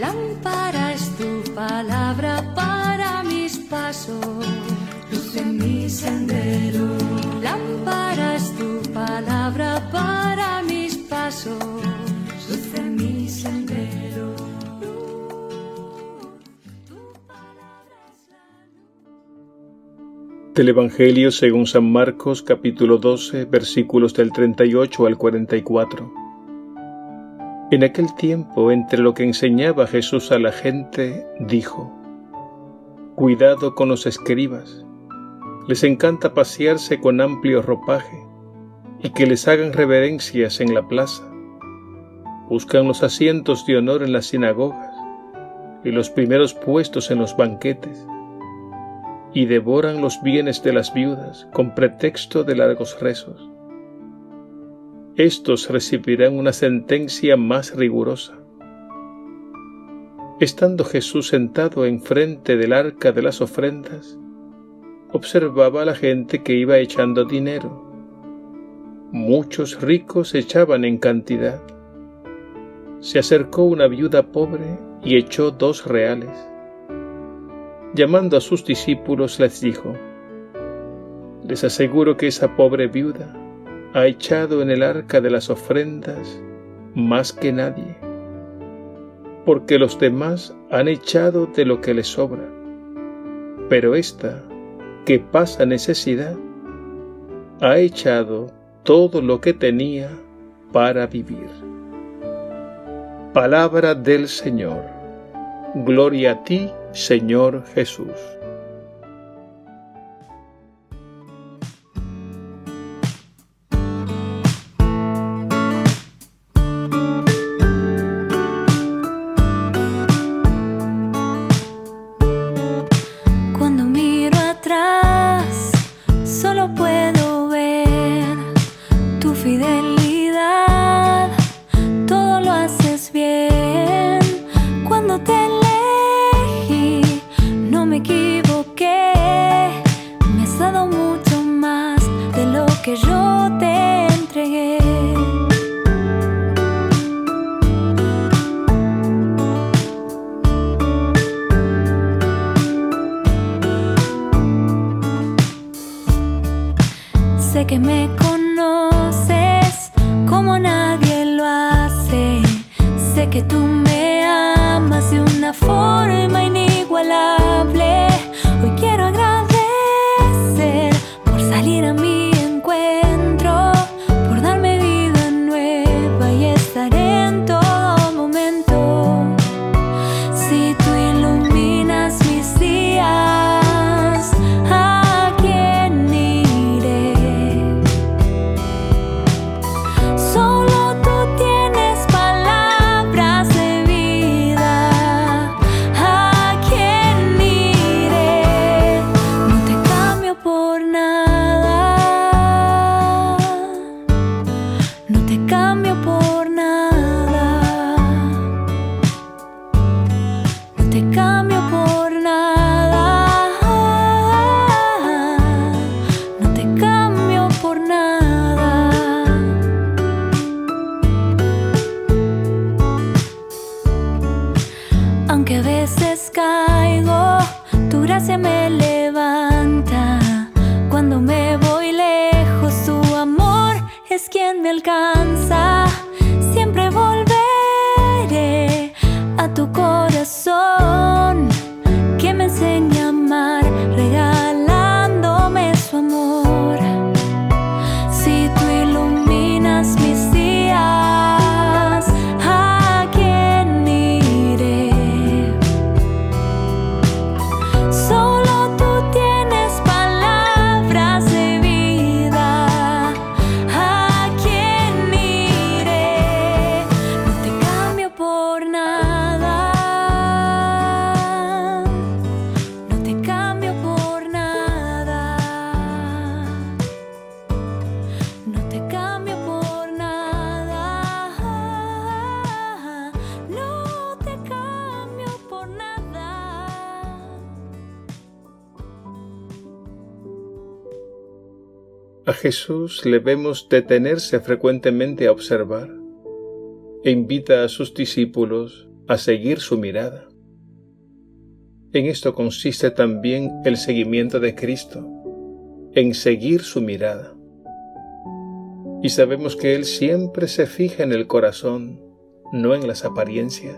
Lámpara es tu palabra para mis pasos, luz en mi sendero. Lámpara es tu palabra para mis pasos, luz en mi sendero. Del Evangelio según San Marcos capítulo 12 versículos del 38 al 44. En aquel tiempo, entre lo que enseñaba Jesús a la gente, dijo, Cuidado con los escribas, les encanta pasearse con amplio ropaje y que les hagan reverencias en la plaza. Buscan los asientos de honor en las sinagogas y los primeros puestos en los banquetes y devoran los bienes de las viudas con pretexto de largos rezos estos recibirán una sentencia más rigurosa. Estando Jesús sentado enfrente del arca de las ofrendas, observaba a la gente que iba echando dinero. Muchos ricos echaban en cantidad. Se acercó una viuda pobre y echó dos reales. Llamando a sus discípulos les dijo, Les aseguro que esa pobre viuda ha echado en el arca de las ofrendas más que nadie, porque los demás han echado de lo que les sobra, pero esta, que pasa necesidad, ha echado todo lo que tenía para vivir. Palabra del Señor. Gloria a ti, Señor Jesús. Que tú me A Jesús le vemos detenerse frecuentemente a observar e invita a sus discípulos a seguir su mirada. En esto consiste también el seguimiento de Cristo, en seguir su mirada. Y sabemos que Él siempre se fija en el corazón, no en las apariencias.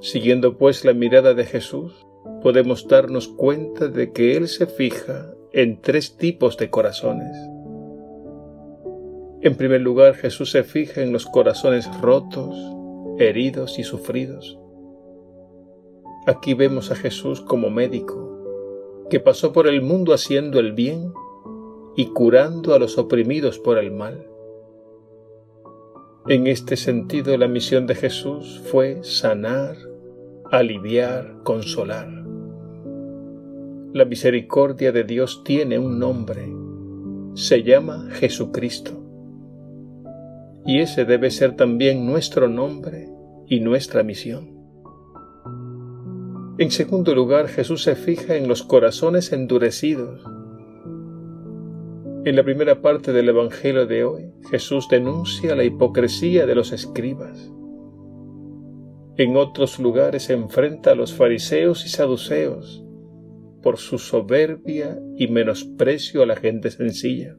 Siguiendo pues la mirada de Jesús, podemos darnos cuenta de que Él se fija en tres tipos de corazones. En primer lugar, Jesús se fija en los corazones rotos, heridos y sufridos. Aquí vemos a Jesús como médico, que pasó por el mundo haciendo el bien y curando a los oprimidos por el mal. En este sentido, la misión de Jesús fue sanar, aliviar, consolar. La misericordia de Dios tiene un nombre, se llama Jesucristo. Y ese debe ser también nuestro nombre y nuestra misión. En segundo lugar, Jesús se fija en los corazones endurecidos. En la primera parte del Evangelio de hoy, Jesús denuncia la hipocresía de los escribas. En otros lugares enfrenta a los fariseos y saduceos por su soberbia y menosprecio a la gente sencilla.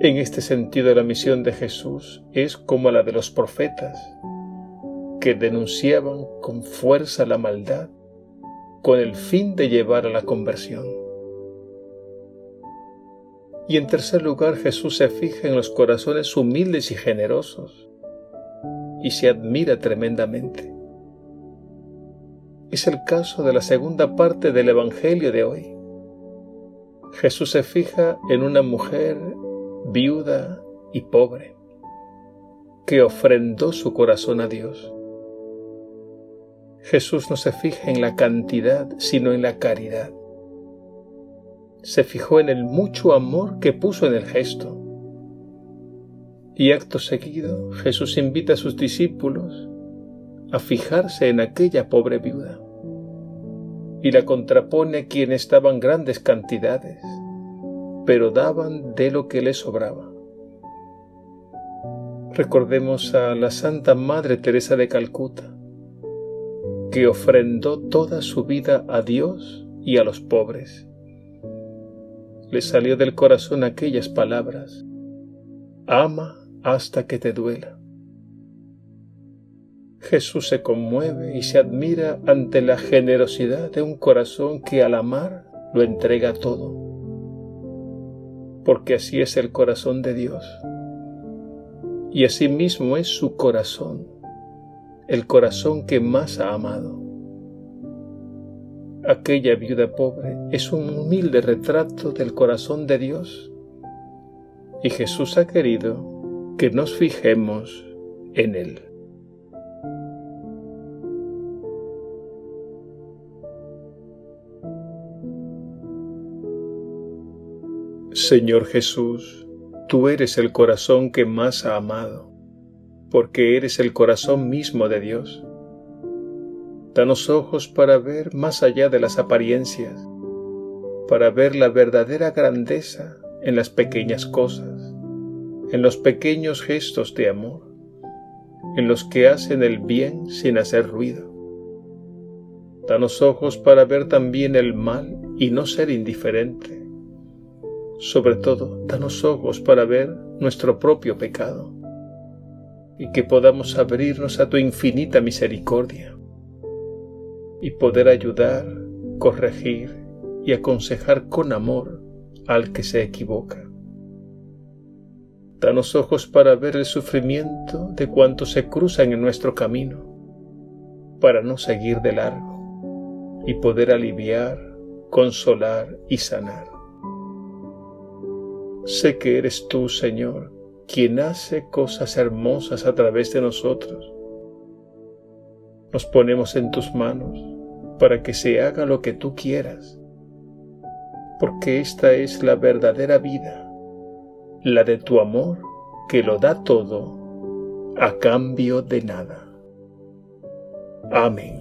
En este sentido la misión de Jesús es como la de los profetas, que denunciaban con fuerza la maldad con el fin de llevar a la conversión. Y en tercer lugar Jesús se fija en los corazones humildes y generosos y se admira tremendamente. Es el caso de la segunda parte del Evangelio de hoy. Jesús se fija en una mujer viuda y pobre, que ofrendó su corazón a Dios. Jesús no se fija en la cantidad, sino en la caridad. Se fijó en el mucho amor que puso en el gesto. Y acto seguido, Jesús invita a sus discípulos a fijarse en aquella pobre viuda y la contrapone a quienes daban grandes cantidades, pero daban de lo que les sobraba. Recordemos a la Santa Madre Teresa de Calcuta, que ofrendó toda su vida a Dios y a los pobres. Le salió del corazón aquellas palabras, ama hasta que te duela. Jesús se conmueve y se admira ante la generosidad de un corazón que al amar lo entrega todo, porque así es el corazón de Dios, y así mismo es su corazón el corazón que más ha amado. Aquella viuda pobre es un humilde retrato del corazón de Dios y Jesús ha querido que nos fijemos en él. Señor Jesús, tú eres el corazón que más ha amado porque eres el corazón mismo de Dios. Danos ojos para ver más allá de las apariencias, para ver la verdadera grandeza en las pequeñas cosas, en los pequeños gestos de amor, en los que hacen el bien sin hacer ruido. Danos ojos para ver también el mal y no ser indiferente. Sobre todo, danos ojos para ver nuestro propio pecado y que podamos abrirnos a tu infinita misericordia y poder ayudar, corregir y aconsejar con amor al que se equivoca. Danos ojos para ver el sufrimiento de cuantos se cruzan en nuestro camino, para no seguir de largo y poder aliviar, consolar y sanar. Sé que eres tú, Señor, quien hace cosas hermosas a través de nosotros. Nos ponemos en tus manos para que se haga lo que tú quieras, porque esta es la verdadera vida, la de tu amor que lo da todo a cambio de nada. Amén.